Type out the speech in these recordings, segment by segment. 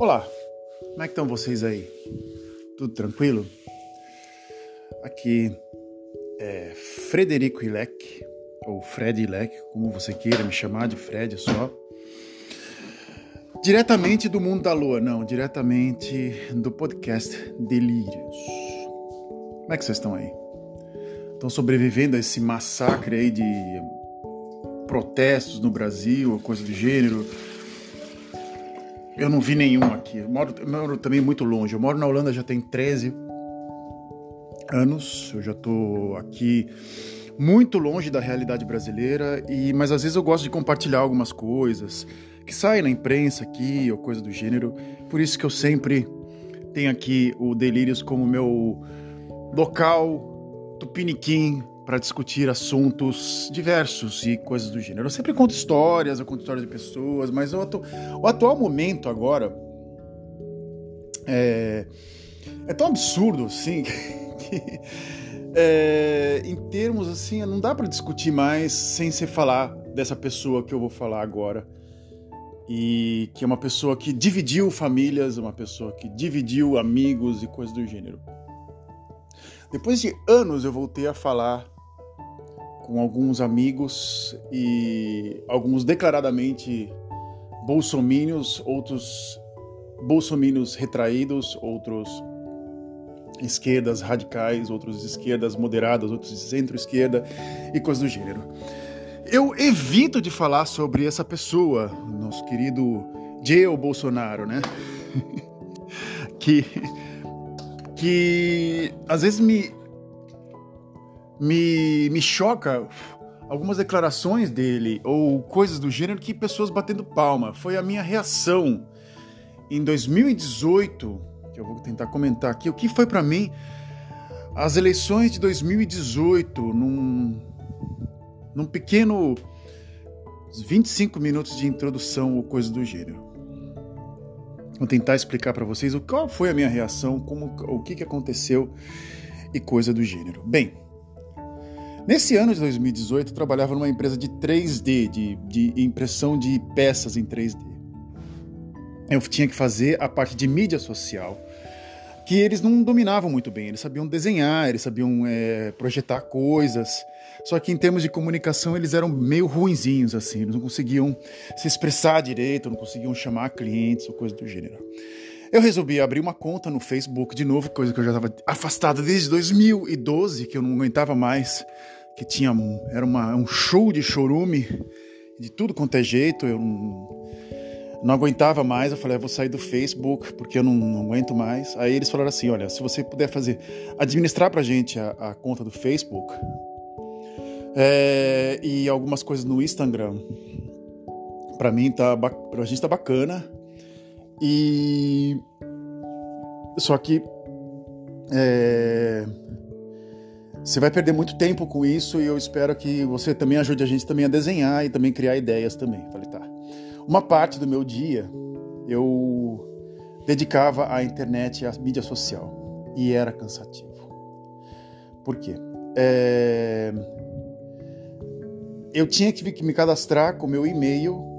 Olá, como é que estão vocês aí? Tudo tranquilo? Aqui é Frederico Ilek, ou Fred Ilek, como você queira me chamar de Fred só. Diretamente do mundo da lua, não, diretamente do podcast Delírios. Como é que vocês estão aí? Estão sobrevivendo a esse massacre aí de protestos no Brasil, coisa do gênero? Eu não vi nenhum aqui. Eu moro, eu moro também muito longe. Eu moro na Holanda já tem 13 anos. Eu já estou aqui muito longe da realidade brasileira e mas às vezes eu gosto de compartilhar algumas coisas que saem na imprensa aqui ou coisa do gênero. Por isso que eu sempre tenho aqui o Delírios como meu local tupiniquim para discutir assuntos diversos e coisas do gênero. Eu sempre conto histórias, eu conto histórias de pessoas, mas o, atu o atual momento agora é, é tão absurdo assim que, é, em termos assim, não dá para discutir mais sem se falar dessa pessoa que eu vou falar agora. E que é uma pessoa que dividiu famílias, uma pessoa que dividiu amigos e coisas do gênero. Depois de anos eu voltei a falar com alguns amigos e alguns declaradamente bolsomínios, outros bolsomínios retraídos, outros esquerdas radicais, outros esquerdas moderadas, outros centro-esquerda e coisas do gênero. Eu evito de falar sobre essa pessoa, nosso querido Jair Bolsonaro, né? que que às vezes me me, me choca algumas declarações dele ou coisas do gênero que pessoas batendo palma. Foi a minha reação em 2018, que eu vou tentar comentar aqui, o que foi para mim as eleições de 2018 num, num pequeno 25 minutos de introdução ou coisa do gênero. Vou tentar explicar para vocês o qual foi a minha reação, como o que, que aconteceu e coisa do gênero. Bem, Nesse ano de 2018, eu trabalhava numa empresa de 3D, de, de impressão de peças em 3D. Eu tinha que fazer a parte de mídia social, que eles não dominavam muito bem. Eles sabiam desenhar, eles sabiam é, projetar coisas. Só que em termos de comunicação eles eram meio ruinzinhos, assim. Eles não conseguiam se expressar direito, não conseguiam chamar clientes ou coisa do gênero. Eu resolvi abrir uma conta no Facebook de novo, coisa que eu já estava afastado desde 2012, que eu não aguentava mais, que tinha era uma, um show de chorume de tudo quanto é jeito, eu não, não aguentava mais, eu falei, eu vou sair do Facebook porque eu não, não, aguento mais. Aí eles falaram assim, olha, se você puder fazer, administrar pra gente a, a conta do Facebook é, e algumas coisas no Instagram, pra mim tá, pra gente tá bacana, e só que é... você vai perder muito tempo com isso e eu espero que você também ajude a gente também a desenhar e também criar ideias também. Falei, tá. Uma parte do meu dia eu dedicava à internet e à mídia social e era cansativo. Por quê? É... Eu tinha que me cadastrar com meu e-mail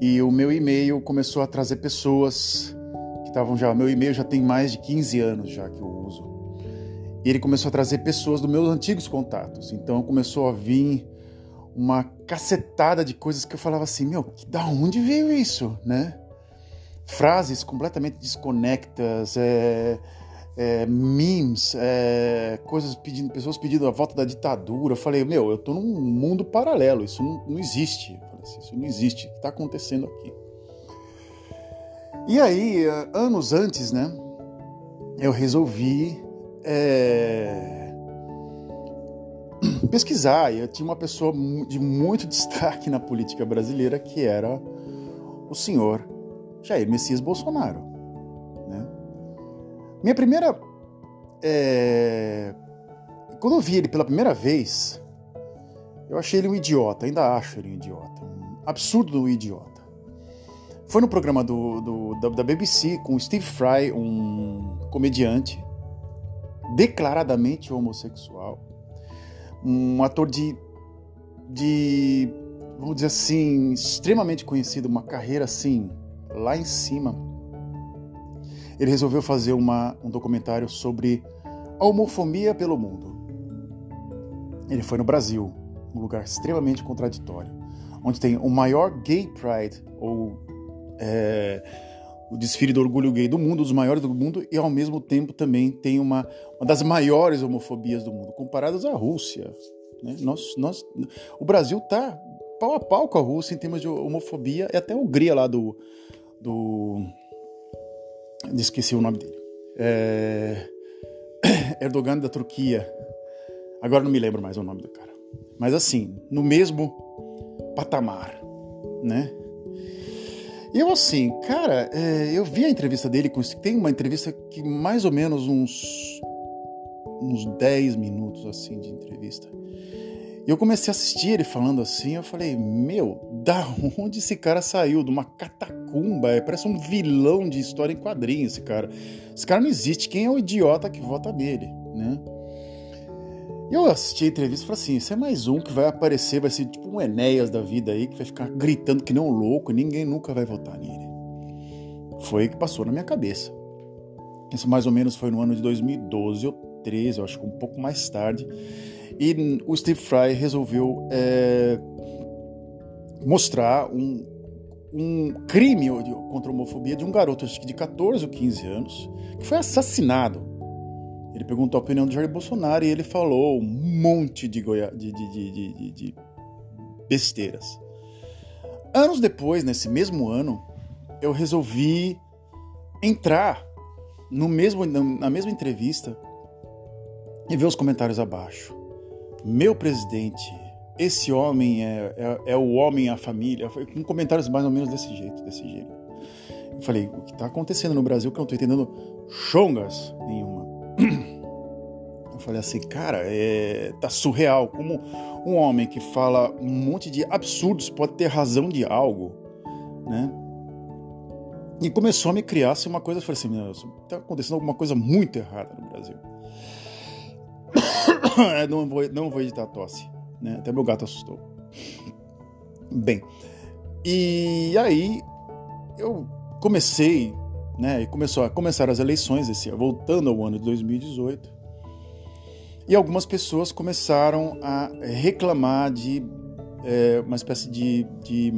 e o meu e-mail começou a trazer pessoas que estavam já. Meu e-mail já tem mais de 15 anos já que eu uso. E ele começou a trazer pessoas dos meus antigos contatos. Então começou a vir uma cacetada de coisas que eu falava assim: meu, da onde veio isso, né? Frases completamente desconectas, é, é, memes, é, coisas pedindo, pessoas pedindo a volta da ditadura. Eu falei, meu, eu tô num mundo paralelo, isso não, não existe. Falei, isso não existe. O que está acontecendo aqui? E aí, anos antes, né, eu resolvi é, pesquisar. Eu tinha uma pessoa de muito destaque na política brasileira que era o senhor Jair Messias Bolsonaro. Minha primeira. É... Quando eu vi ele pela primeira vez, eu achei ele um idiota, ainda acho ele um idiota. Um absurdo idiota. Foi no programa do, do da, da BBC com Steve Fry, um comediante declaradamente homossexual, um ator de, de vamos dizer assim, extremamente conhecido, uma carreira assim lá em cima, ele resolveu fazer uma, um documentário sobre a homofobia pelo mundo. Ele foi no Brasil, um lugar extremamente contraditório, onde tem o maior gay pride, ou é, o desfile do orgulho gay do mundo, um dos maiores do mundo, e ao mesmo tempo também tem uma, uma das maiores homofobias do mundo, comparadas à Rússia. Né? Nós, nós, o Brasil está pau a pau com a Rússia em termos de homofobia, e até a Hungria lá do. do esqueci o nome dele. É, Erdogan da Turquia. Agora não me lembro mais o nome do cara. Mas assim, no mesmo patamar, né? Eu assim, cara, é, eu vi a entrevista dele, com, tem uma entrevista que mais ou menos uns uns 10 minutos assim de entrevista. E eu comecei a assistir ele falando assim, eu falei, meu, da onde esse cara saiu? De uma catacumba, é, parece um vilão de história em quadrinhos esse cara. Esse cara não existe, quem é o idiota que vota nele, né? E eu assisti a entrevista e falei assim, esse é mais um que vai aparecer, vai ser tipo um Enéas da vida aí, que vai ficar gritando que nem um louco e ninguém nunca vai votar nele. Foi o que passou na minha cabeça. Isso mais ou menos foi no ano de 2012 ou 13, eu acho que um pouco mais tarde. E o Steve Fry resolveu é, mostrar um, um crime contra a homofobia de um garoto, de 14 ou 15 anos, que foi assassinado. Ele perguntou a opinião do Jair Bolsonaro e ele falou um monte de, goia... de, de, de besteiras. Anos depois, nesse mesmo ano, eu resolvi entrar no mesmo, na mesma entrevista e ver os comentários abaixo meu presidente, esse homem é, é, é, o homem, a família, com comentários mais ou menos desse jeito, desse jeito. Eu falei, o que está acontecendo no Brasil que eu não estou entendendo chongas nenhuma. Eu falei assim, cara, é, tá surreal. Como um homem que fala um monte de absurdos pode ter razão de algo, né? E começou a me criar assim, uma coisa, eu falei assim, meu, tá acontecendo alguma coisa muito errada no Brasil. não, vou, não vou editar a tosse. Né? Até meu gato assustou. Bem, e aí eu comecei, né? E começou a começar as eleições esse ano, voltando ao ano de 2018. E algumas pessoas começaram a reclamar de é, uma espécie de, de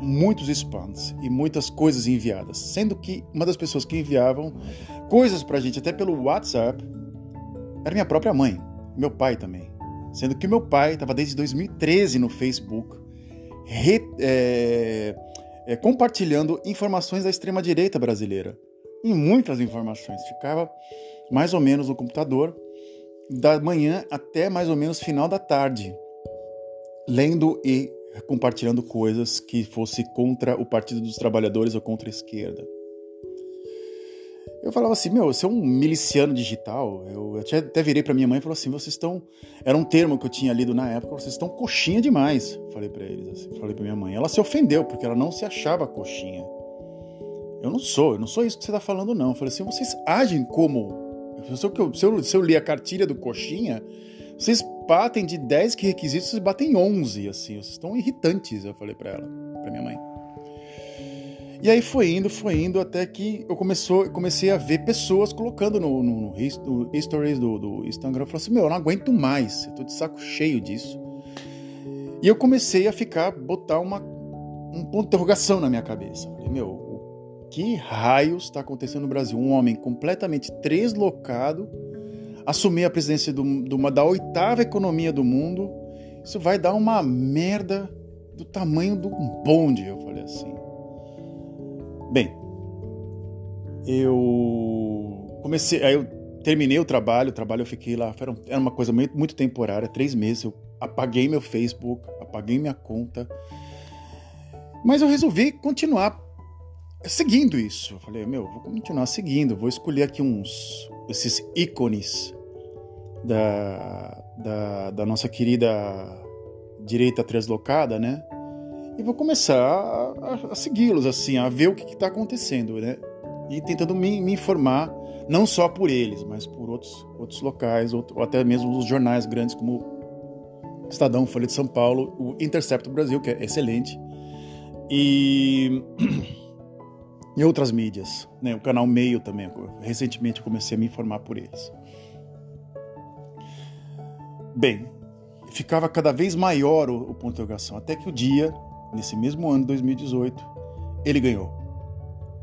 muitos spams e muitas coisas enviadas, sendo que uma das pessoas que enviavam coisas pra gente até pelo WhatsApp era minha própria mãe meu pai também. Sendo que meu pai estava desde 2013 no Facebook, re, é, é, compartilhando informações da extrema-direita brasileira. E muitas informações. Ficava mais ou menos no computador, da manhã até mais ou menos final da tarde, lendo e compartilhando coisas que fosse contra o Partido dos Trabalhadores ou contra a esquerda. Eu falava assim, meu, você é um miliciano digital. Eu até virei para minha mãe e falei assim, vocês estão. Era um termo que eu tinha lido na época, vocês estão coxinha demais. Falei para eles, assim, falei para minha mãe. Ela se ofendeu, porque ela não se achava coxinha. Eu não sou, eu não sou isso que você tá falando, não. Eu falei assim, vocês agem como. Se eu, se eu, se eu li a cartilha do coxinha, vocês batem de 10 requisitos, vocês batem 11, assim, vocês estão irritantes, eu falei para ela, para minha mãe. E aí foi indo, foi indo, até que eu começou, comecei a ver pessoas colocando no, no, no stories do, do Instagram. Eu falei assim, meu, eu não aguento mais, eu tô de saco cheio disso. E eu comecei a ficar, botar uma, um ponto de interrogação na minha cabeça. falei, meu, que raios está acontecendo no Brasil? Um homem completamente deslocado assumir a presidência do, de uma, da oitava economia do mundo, isso vai dar uma merda do tamanho do bonde, eu falei assim. Bem, eu comecei, aí eu terminei o trabalho, o trabalho eu fiquei lá, era uma coisa muito, muito temporária, três meses, eu apaguei meu Facebook, apaguei minha conta, mas eu resolvi continuar seguindo isso. Eu falei, meu, vou continuar seguindo, vou escolher aqui uns, esses ícones da, da, da nossa querida direita translocada, né? E vou começar a, a segui-los, assim, a ver o que está acontecendo, né? E tentando me, me, informar, não só por eles, mas por outros, outros locais, ou, ou até mesmo os jornais grandes como Estadão, Folha de São Paulo, o Intercept Brasil, que é excelente. E e outras mídias, né? O canal Meio também. Recentemente comecei a me informar por eles. Bem, ficava cada vez maior o, o ponto de interrogação, até que o dia, nesse mesmo ano de 2018, ele ganhou.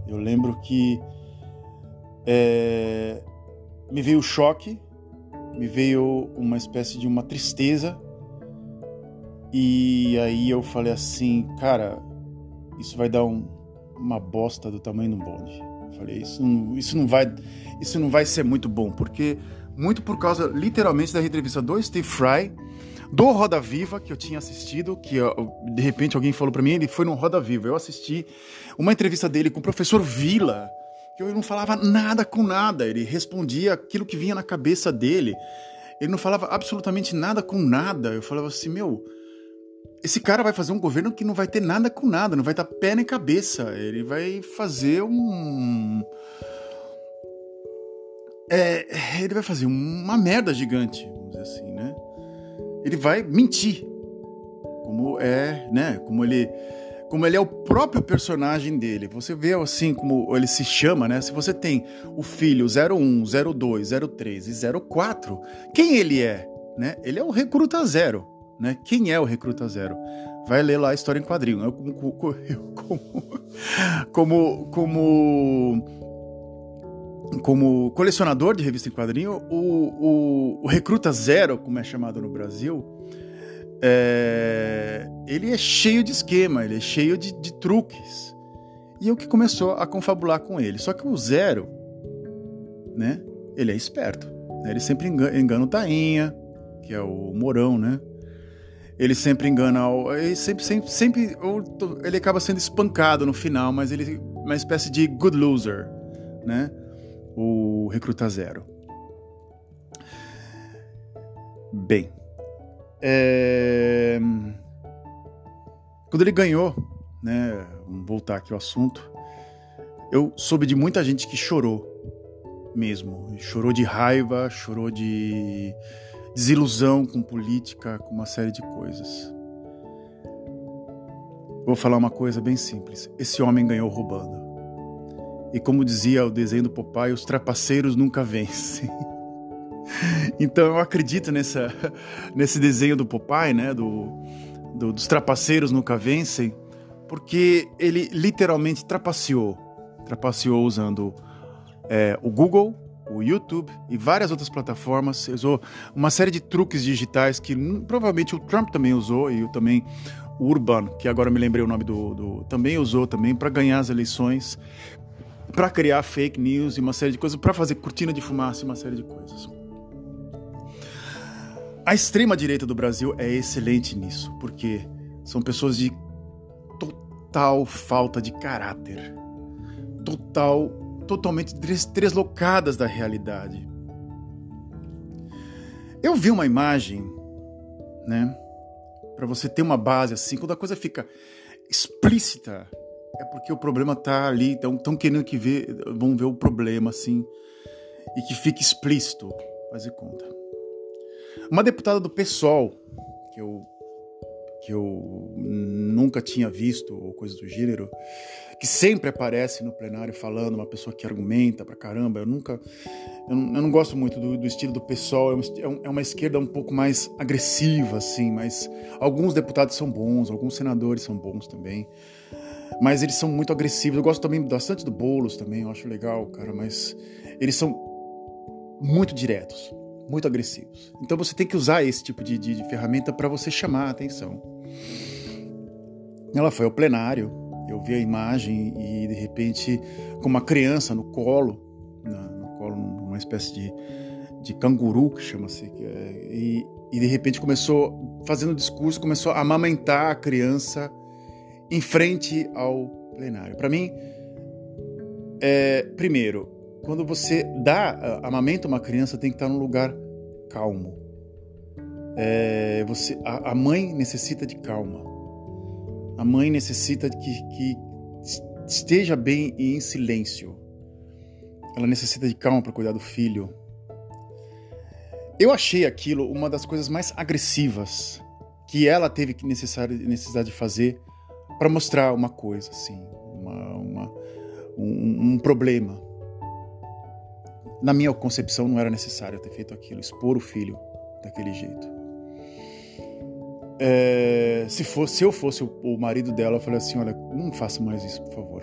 Eu lembro que é, me veio o choque, me veio uma espécie de uma tristeza, e aí eu falei assim, cara, isso vai dar um, uma bosta do tamanho do bonde. Eu falei, isso não, isso não vai, isso não vai ser muito bom, porque muito por causa, literalmente, da entrevista do Steve Fry, do Roda Viva, que eu tinha assistido, que de repente alguém falou para mim, ele foi no Roda Viva. Eu assisti uma entrevista dele com o professor Vila, que eu não falava nada com nada, ele respondia aquilo que vinha na cabeça dele. Ele não falava absolutamente nada com nada. Eu falava assim, meu, esse cara vai fazer um governo que não vai ter nada com nada, não vai estar pé nem cabeça. Ele vai fazer um. É, ele vai fazer uma merda gigante, vamos dizer assim, né? Ele vai mentir. Como é, né? Como ele. Como ele é o próprio personagem dele. Você vê assim como ele se chama, né? Se você tem o filho 01, 02, 03 e 04, quem ele é? Né? Ele é o recruta zero né? Quem é o Recruta Zero? Vai ler lá a história em quadrinho. Eu, como, como, como, como, colecionador de revista em quadrinho, o, o, o Recruta Zero, como é chamado no Brasil, é, ele é cheio de esquema, ele é cheio de, de truques. E é o que começou a confabular com ele. Só que o Zero, né? Ele é esperto. Né? Ele sempre engana, engana o Tainha, que é o Morão, né? ele sempre engana, ele sempre, sempre, sempre ele acaba sendo espancado no final, mas ele é uma espécie de good loser, né? O Recruta Zero. Bem, é... quando ele ganhou, né? Vamos voltar aqui ao assunto. Eu soube de muita gente que chorou mesmo, chorou de raiva, chorou de desilusão com política, com uma série de coisas. Vou falar uma coisa bem simples. Esse homem ganhou roubando. E como dizia o desenho do Popeye, os trapaceiros nunca vencem. então eu acredito nessa, nesse desenho do Popeye, né? Do, do, dos trapaceiros nunca vencem, porque ele literalmente trapaceou. Trapaceou usando é, o Google, o YouTube e várias outras plataformas. Usou uma série de truques digitais que provavelmente o Trump também usou e o também o Urban, que agora me lembrei o nome do, do também usou também para ganhar as eleições, para criar fake news e uma série de coisas, para fazer cortina de fumaça e uma série de coisas. A extrema direita do Brasil é excelente nisso, porque são pessoas de total falta de caráter, total totalmente deslocadas da realidade. Eu vi uma imagem, né? Para você ter uma base assim, quando a coisa fica explícita, é porque o problema tá ali, então estão querendo que ver, vão ver o problema assim e que fique explícito, fazer conta. Uma deputada do PSOL, que eu que eu nunca tinha visto ou coisa do gênero, que sempre aparece no plenário falando, uma pessoa que argumenta pra caramba. Eu nunca. Eu não, eu não gosto muito do, do, estilo do pessoal, é, é, é uma esquerda um pouco mais agressiva, assim, mas alguns deputados são bons, alguns senadores são bons também. Mas eles são muito agressivos. Eu gosto também bastante do Boulos também, eu acho legal, cara, mas eles são muito diretos, muito agressivos. Então você tem que usar esse tipo de, de, de ferramenta para você chamar a atenção. Ela foi ao plenário, eu vi a imagem e de repente, com uma criança no colo, no colo, numa espécie de, de canguru que chama-se, é, e, e de repente começou, fazendo discurso, começou a amamentar a criança em frente ao plenário. Para mim, é, primeiro, quando você dá, amamenta uma criança, tem que estar num lugar calmo. É, você, a, a mãe necessita de calma. A mãe necessita que, que esteja bem e em silêncio. Ela necessita de calma para cuidar do filho. Eu achei aquilo uma das coisas mais agressivas que ela teve que necessidade de fazer para mostrar uma coisa, assim, uma, uma, um, um problema. Na minha concepção, não era necessário ter feito aquilo, expor o filho daquele jeito. É, se, fosse, se eu fosse o, o, marido dela, eu falei assim: olha, não faça mais isso, por favor.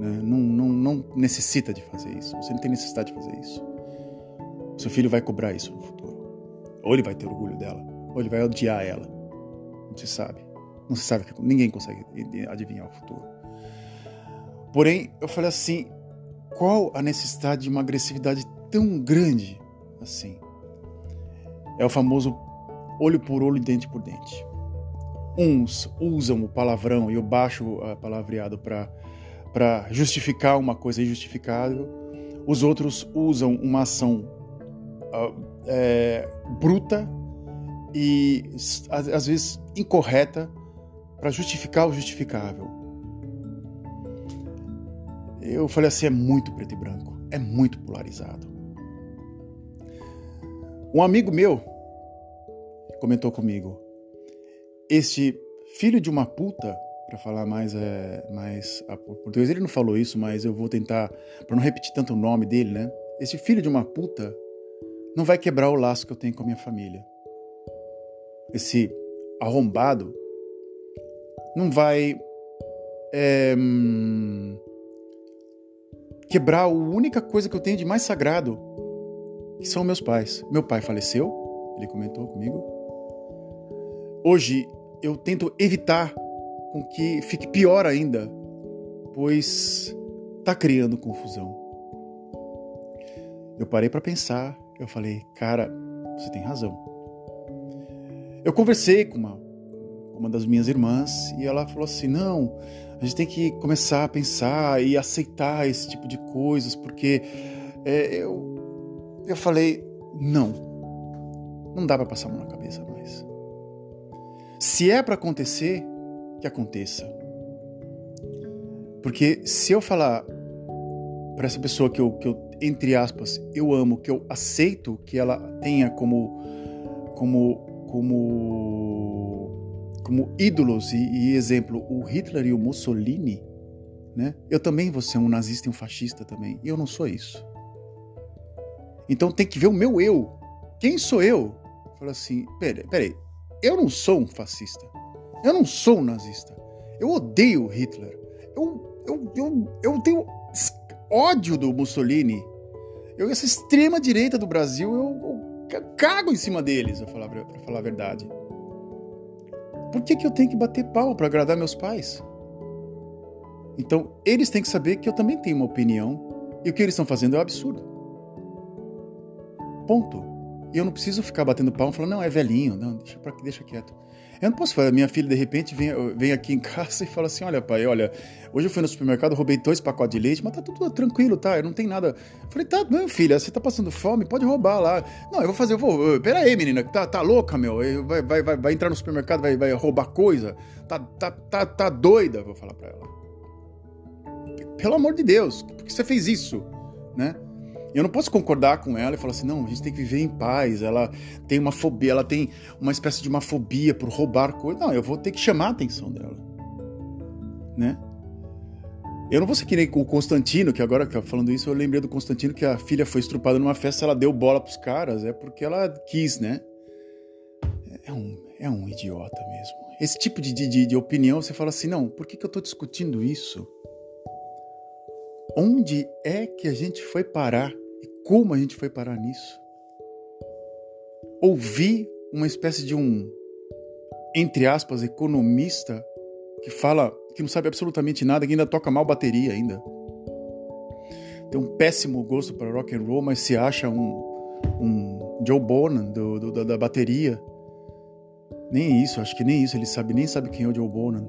Né? Não, não, não necessita de fazer isso. Você não tem necessidade de fazer isso. Seu filho vai cobrar isso no futuro. Ou ele vai ter orgulho dela, ou ele vai odiar ela. Não se sabe. Não se sabe, ninguém consegue adivinhar o futuro. Porém, eu falei assim: qual a necessidade de uma agressividade tão grande assim? É o famoso olho por olho, dente por dente. Uns usam o palavrão e o baixo palavreado para justificar uma coisa injustificável, os outros usam uma ação uh, é, bruta e às vezes incorreta para justificar o justificável. Eu falei assim: é muito preto e branco, é muito polarizado. Um amigo meu comentou comigo: este filho de uma puta, para falar mais, é, mais a português, ele não falou isso, mas eu vou tentar, para não repetir tanto o nome dele, né? Esse filho de uma puta não vai quebrar o laço que eu tenho com a minha família. Esse arrombado não vai é, quebrar a única coisa que eu tenho de mais sagrado, que são meus pais. Meu pai faleceu, ele comentou comigo. Hoje eu tento evitar com que fique pior ainda, pois está criando confusão. Eu parei para pensar, eu falei, cara, você tem razão. Eu conversei com uma, uma das minhas irmãs e ela falou assim: não, a gente tem que começar a pensar e aceitar esse tipo de coisas, porque é, eu, eu falei, não, não dá para passar a mão na cabeça mais. Se é para acontecer, que aconteça. Porque se eu falar para essa pessoa que eu, que eu, entre aspas, eu amo, que eu aceito que ela tenha como, como, como como ídolos e, e, exemplo o Hitler e o Mussolini, né? Eu também vou ser um nazista e um fascista também. E eu não sou isso. Então tem que ver o meu eu. Quem sou eu? Fala assim, peraí, peraí, eu não sou um fascista. Eu não sou um nazista. Eu odeio Hitler. Eu, eu, eu, eu tenho ódio do Mussolini. Eu, essa extrema direita do Brasil, eu, eu cago em cima deles, pra falar, pra falar a verdade. Por que, que eu tenho que bater pau para agradar meus pais? Então, eles têm que saber que eu também tenho uma opinião e o que eles estão fazendo é um absurdo. Ponto. E eu não preciso ficar batendo pau e falando, não, é velhinho, não, deixa, deixa quieto. Eu não posso falar, minha filha de repente vem, vem aqui em casa e fala assim: olha, pai, olha, hoje eu fui no supermercado, roubei dois pacotes de leite, mas tá tudo tranquilo, tá? Eu não tem nada. Eu falei, tá, meu filha, você tá passando fome, pode roubar lá. Não, eu vou fazer, eu vou. Pera aí, menina, tá, tá louca, meu? Vai, vai, vai, vai entrar no supermercado, vai, vai roubar coisa? Tá, tá, tá, tá doida, vou falar pra ela. Pelo amor de Deus, por que você fez isso? Né? Eu não posso concordar com ela e falar assim, não, a gente tem que viver em paz. Ela tem uma fobia, ela tem uma espécie de uma fobia por roubar coisas. Não, eu vou ter que chamar a atenção dela. Né? Eu não vou ser que nem o Constantino, que agora falando isso, eu lembrei do Constantino que a filha foi estrupada numa festa, ela deu bola pros caras, é porque ela quis, né? É um, é um idiota mesmo. Esse tipo de, de, de opinião, você fala assim, não, por que, que eu tô discutindo isso? Onde é que a gente foi parar? Como a gente foi parar nisso? Ouvi uma espécie de um, entre aspas, economista que fala que não sabe absolutamente nada, que ainda toca mal bateria ainda. Tem um péssimo gosto para rock and roll, mas se acha um, um Joe Bonan do, do, da bateria. Nem isso, acho que nem isso, ele sabe, nem sabe quem é o Joe Bonan.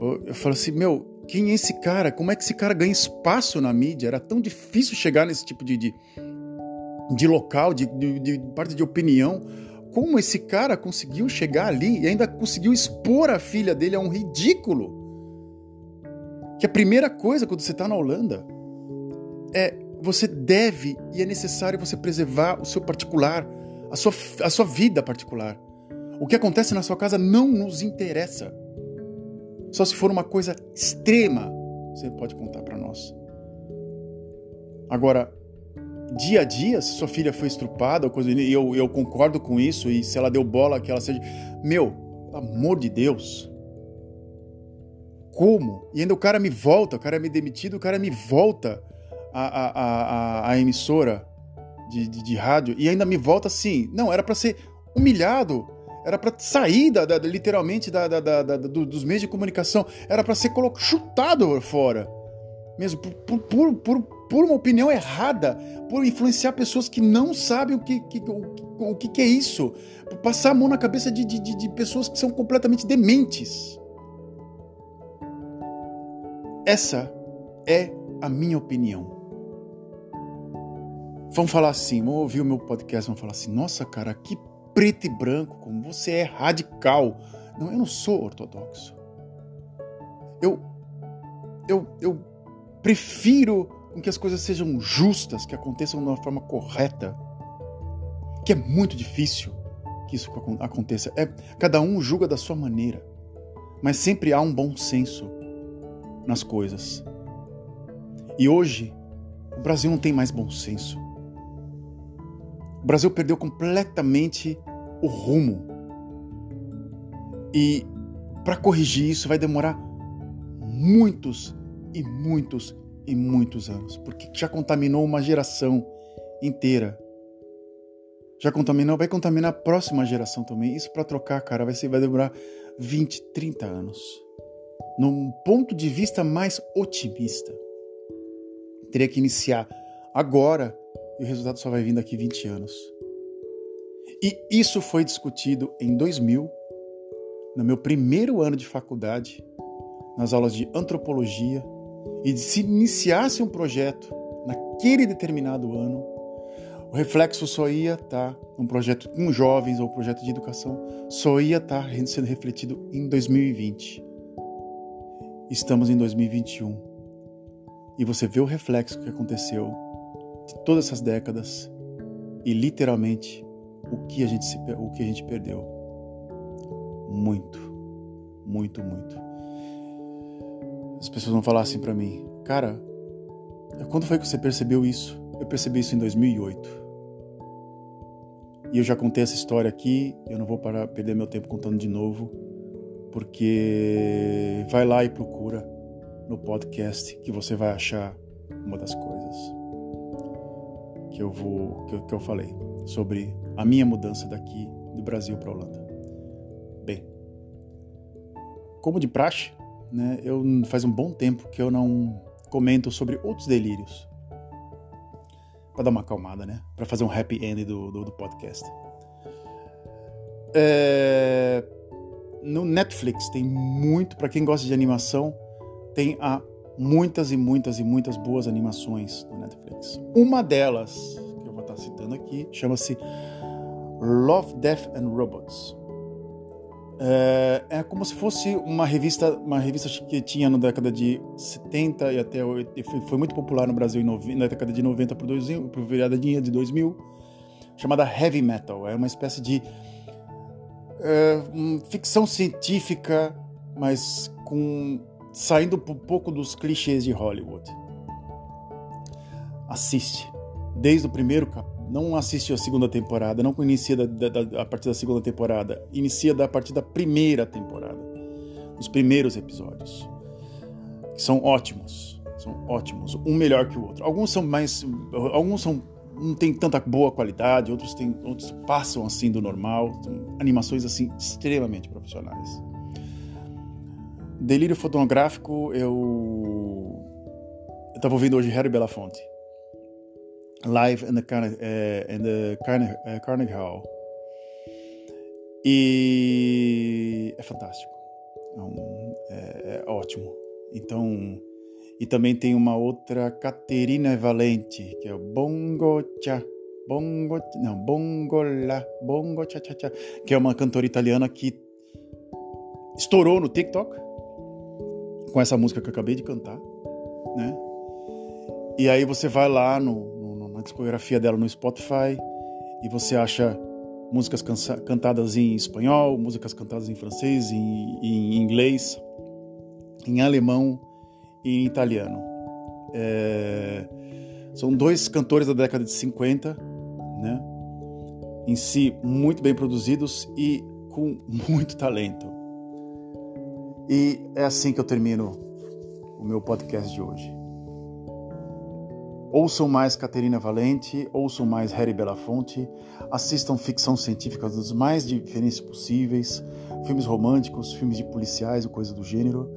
Eu, eu falo assim, meu, quem é esse cara? Como é que esse cara ganha espaço na mídia? Era tão difícil chegar nesse tipo de, de, de local, de, de, de parte de opinião. Como esse cara conseguiu chegar ali e ainda conseguiu expor a filha dele a um ridículo? Que a primeira coisa quando você está na Holanda é você deve e é necessário você preservar o seu particular, a sua, a sua vida particular. O que acontece na sua casa não nos interessa. Só se for uma coisa extrema, você pode contar para nós. Agora, dia a dia, se sua filha foi estrupada, e eu, eu concordo com isso, e se ela deu bola, que ela seja. Meu, pelo amor de Deus. Como? E ainda o cara me volta, o cara é me demitido, o cara me volta a emissora de, de, de, rádio e ainda me volta assim. Não, era para ser humilhado, era para sair da, da literalmente da, da, dos meios de comunicação, era para ser chutado fora. Mesmo por, por, por, por, uma opinião errada, por influenciar pessoas que não sabem o que, que o, o que, que, é isso, por passar a mão na cabeça de, de, de pessoas que são completamente dementes. Essa é a minha opinião. Vão falar assim, vão ouvir o meu podcast, vão falar assim: nossa, cara, que preto e branco, como você é radical. Não, eu não sou ortodoxo. Eu, eu, eu prefiro que as coisas sejam justas, que aconteçam de uma forma correta. Que é muito difícil que isso aconteça. É, cada um julga da sua maneira, mas sempre há um bom senso nas coisas. E hoje, o Brasil não tem mais bom senso. O Brasil perdeu completamente o rumo. E para corrigir isso vai demorar muitos e muitos e muitos anos, porque já contaminou uma geração inteira. Já contaminou, vai contaminar a próxima geração também. Isso para trocar, cara, vai ser vai demorar 20, 30 anos. Num ponto de vista mais otimista, teria que iniciar agora e o resultado só vai vir daqui 20 anos. E isso foi discutido em 2000, no meu primeiro ano de faculdade, nas aulas de antropologia, e se iniciasse um projeto naquele determinado ano, o reflexo só ia estar, tá, um projeto com jovens ou um projeto de educação, só ia estar tá sendo refletido em 2020. Estamos em 2021. E você vê o reflexo que aconteceu de todas essas décadas e literalmente o que a gente, se, o que a gente perdeu. Muito, muito, muito. As pessoas vão falar assim para mim, cara, quando foi que você percebeu isso? Eu percebi isso em 2008. E eu já contei essa história aqui, eu não vou parar perder meu tempo contando de novo, porque vai lá e procura no podcast que você vai achar uma das coisas que eu vou que eu, que eu falei sobre a minha mudança daqui do Brasil para a Holanda. Bem, como de praxe, né, eu faz um bom tempo que eu não comento sobre outros delírios para dar uma acalmada, né, para fazer um happy end do, do, do podcast. É... No Netflix tem muito para quem gosta de animação tem a muitas e muitas e muitas boas animações no Netflix. Uma delas, que eu vou estar citando aqui, chama-se Love, Death and Robots. É, é, como se fosse uma revista, uma revista que tinha na década de 70 e até e foi muito popular no Brasil na década de 90 para o viradinha de 2000, chamada Heavy Metal. É uma espécie de é, ficção científica, mas com saindo um pouco dos clichês de Hollywood. Assiste. Desde o primeiro não assiste a segunda temporada, não inicia da, da, a partir da segunda temporada, inicia da, a partir da primeira temporada, os primeiros episódios, que são ótimos, são ótimos, um melhor que o outro. Alguns são mais, alguns são não tem tanta boa qualidade, outros tem, outros passam assim do normal, são animações assim extremamente profissionais. Delírio fotográfico, eu estava ouvindo hoje Harry Belafonte. Live in the, uh, in the uh, Carnegie Hall. E é fantástico. É, um, é, é, ótimo. Então, e também tem uma outra Caterina Valente, que é o Bongo Cha. Bongo, não, Bongo Bongo Cha Cha Cha, que é uma cantora italiana que estourou no TikTok com essa música que eu acabei de cantar, né? E aí você vai lá no, no, na discografia dela no Spotify e você acha músicas cantadas em espanhol, músicas cantadas em francês, em, em inglês, em alemão e em italiano. É... São dois cantores da década de 50, né? Em si, muito bem produzidos e com muito talento. E é assim que eu termino o meu podcast de hoje. Ouçam mais Caterina Valente, ouçam mais Harry Belafonte, assistam ficção científica dos mais diferentes possíveis, filmes românticos, filmes de policiais ou coisa do gênero,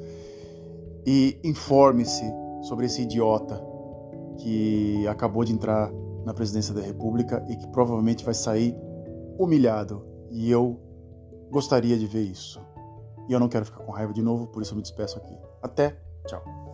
e informe-se sobre esse idiota que acabou de entrar na presidência da República e que provavelmente vai sair humilhado. E eu gostaria de ver isso. E eu não quero ficar com raiva de novo, por isso eu me despeço aqui. Até, tchau.